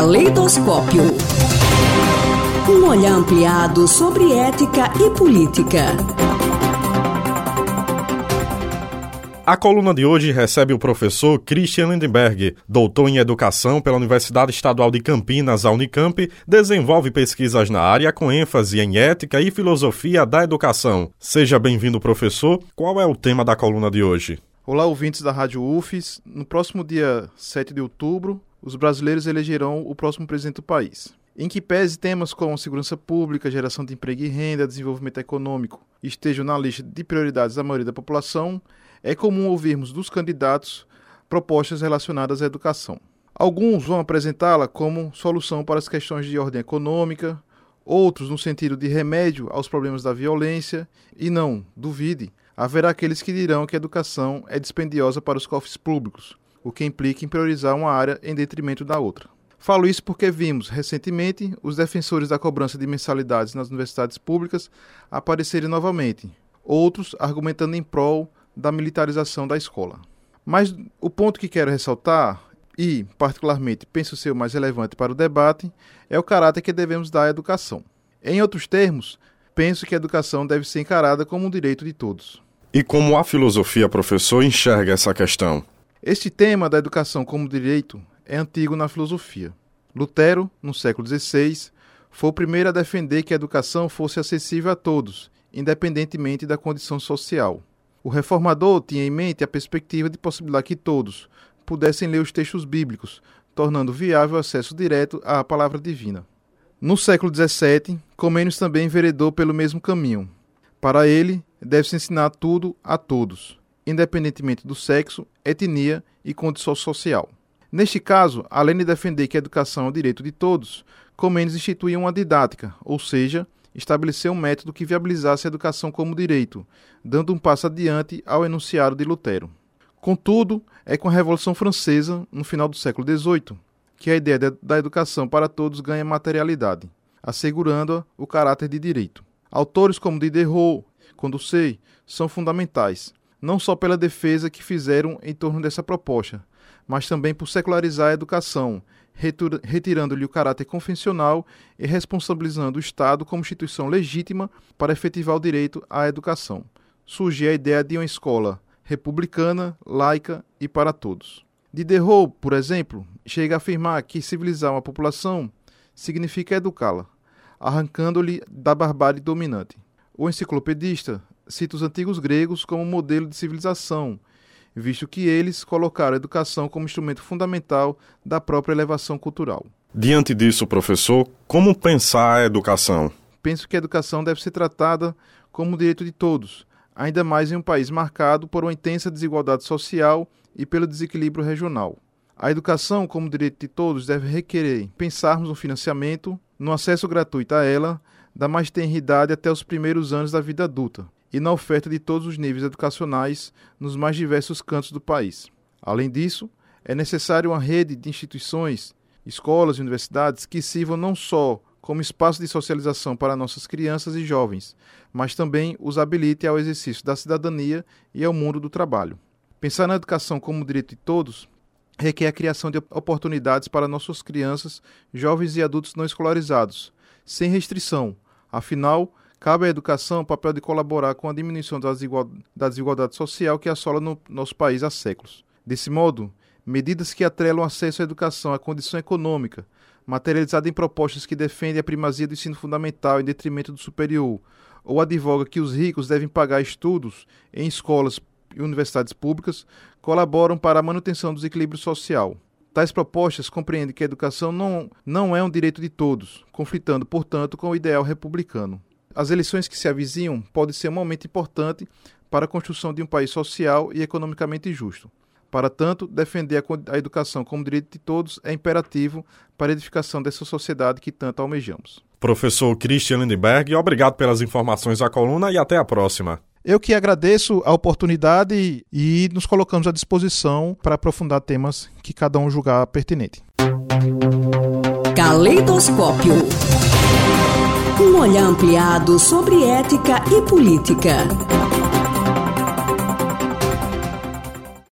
Caleidoscópio. Um olhar ampliado sobre ética e política. A coluna de hoje recebe o professor Christian Lindenberg, doutor em Educação pela Universidade Estadual de Campinas, a Unicamp, desenvolve pesquisas na área com ênfase em ética e filosofia da educação. Seja bem-vindo, professor. Qual é o tema da coluna de hoje? Olá, ouvintes da Rádio UFES. No próximo dia 7 de outubro, os brasileiros elegerão o próximo presidente do país. Em que pese temas como segurança pública, geração de emprego e renda, desenvolvimento econômico estejam na lista de prioridades da maioria da população, é comum ouvirmos dos candidatos propostas relacionadas à educação. Alguns vão apresentá-la como solução para as questões de ordem econômica, outros no sentido de remédio aos problemas da violência, e não, duvide, haverá aqueles que dirão que a educação é dispendiosa para os cofres públicos, o que implica em priorizar uma área em detrimento da outra. Falo isso porque vimos recentemente os defensores da cobrança de mensalidades nas universidades públicas aparecerem novamente, outros argumentando em prol da militarização da escola. Mas o ponto que quero ressaltar, e particularmente penso ser o mais relevante para o debate, é o caráter que devemos dar à educação. Em outros termos, penso que a educação deve ser encarada como um direito de todos. E como a filosofia, professor, enxerga essa questão? Este tema da educação como direito é antigo na filosofia. Lutero, no século XVI, foi o primeiro a defender que a educação fosse acessível a todos, independentemente da condição social. O reformador tinha em mente a perspectiva de possibilitar que todos pudessem ler os textos bíblicos, tornando viável o acesso direto à palavra divina. No século XVII, Comênios também enveredou pelo mesmo caminho. Para ele, deve-se ensinar tudo a todos independentemente do sexo, etnia e condição social. Neste caso, além de defender que a educação é o direito de todos, Comênios instituía uma didática, ou seja, estabeleceu um método que viabilizasse a educação como direito, dando um passo adiante ao enunciado de Lutero. Contudo, é com a Revolução Francesa, no final do século XVIII, que a ideia da educação para todos ganha materialidade, assegurando o caráter de direito. Autores como Diderot, Condorcet são fundamentais, não só pela defesa que fizeram em torno dessa proposta, mas também por secularizar a educação, retirando-lhe o caráter convencional e responsabilizando o Estado como instituição legítima para efetivar o direito à educação. Surge a ideia de uma escola republicana, laica e para todos. Diderot, por exemplo, chega a afirmar que civilizar uma população significa educá-la, arrancando-lhe da barbárie dominante. O enciclopedista cita os antigos gregos como modelo de civilização, visto que eles colocaram a educação como instrumento fundamental da própria elevação cultural. Diante disso, professor, como pensar a educação? Penso que a educação deve ser tratada como direito de todos, ainda mais em um país marcado por uma intensa desigualdade social e pelo desequilíbrio regional. A educação, como direito de todos, deve requerer pensarmos no financiamento, no acesso gratuito a ela, da mais tenra idade até os primeiros anos da vida adulta, e na oferta de todos os níveis educacionais nos mais diversos cantos do país. Além disso, é necessário uma rede de instituições, escolas e universidades que sirvam não só como espaço de socialização para nossas crianças e jovens, mas também os habilite ao exercício da cidadania e ao mundo do trabalho. Pensar na educação como direito de todos requer a criação de oportunidades para nossas crianças, jovens e adultos não escolarizados, sem restrição. Afinal, Cabe à educação o papel de colaborar com a diminuição da desigualdade social que assola no nosso país há séculos. Desse modo, medidas que atrelam acesso à educação à condição econômica, materializada em propostas que defendem a primazia do ensino fundamental em detrimento do superior, ou advoga que os ricos devem pagar estudos em escolas e universidades públicas, colaboram para a manutenção do desequilíbrio social. Tais propostas compreendem que a educação não, não é um direito de todos, conflitando, portanto, com o ideal republicano. As eleições que se avizinham podem ser um momento importante para a construção de um país social e economicamente justo. Para tanto, defender a educação como direito de todos é imperativo para a edificação dessa sociedade que tanto almejamos. Professor Christian Lindenberg, obrigado pelas informações à coluna e até a próxima. Eu que agradeço a oportunidade e nos colocamos à disposição para aprofundar temas que cada um julgar pertinente. Caleidoscópio. Um olhar ampliado sobre ética e política.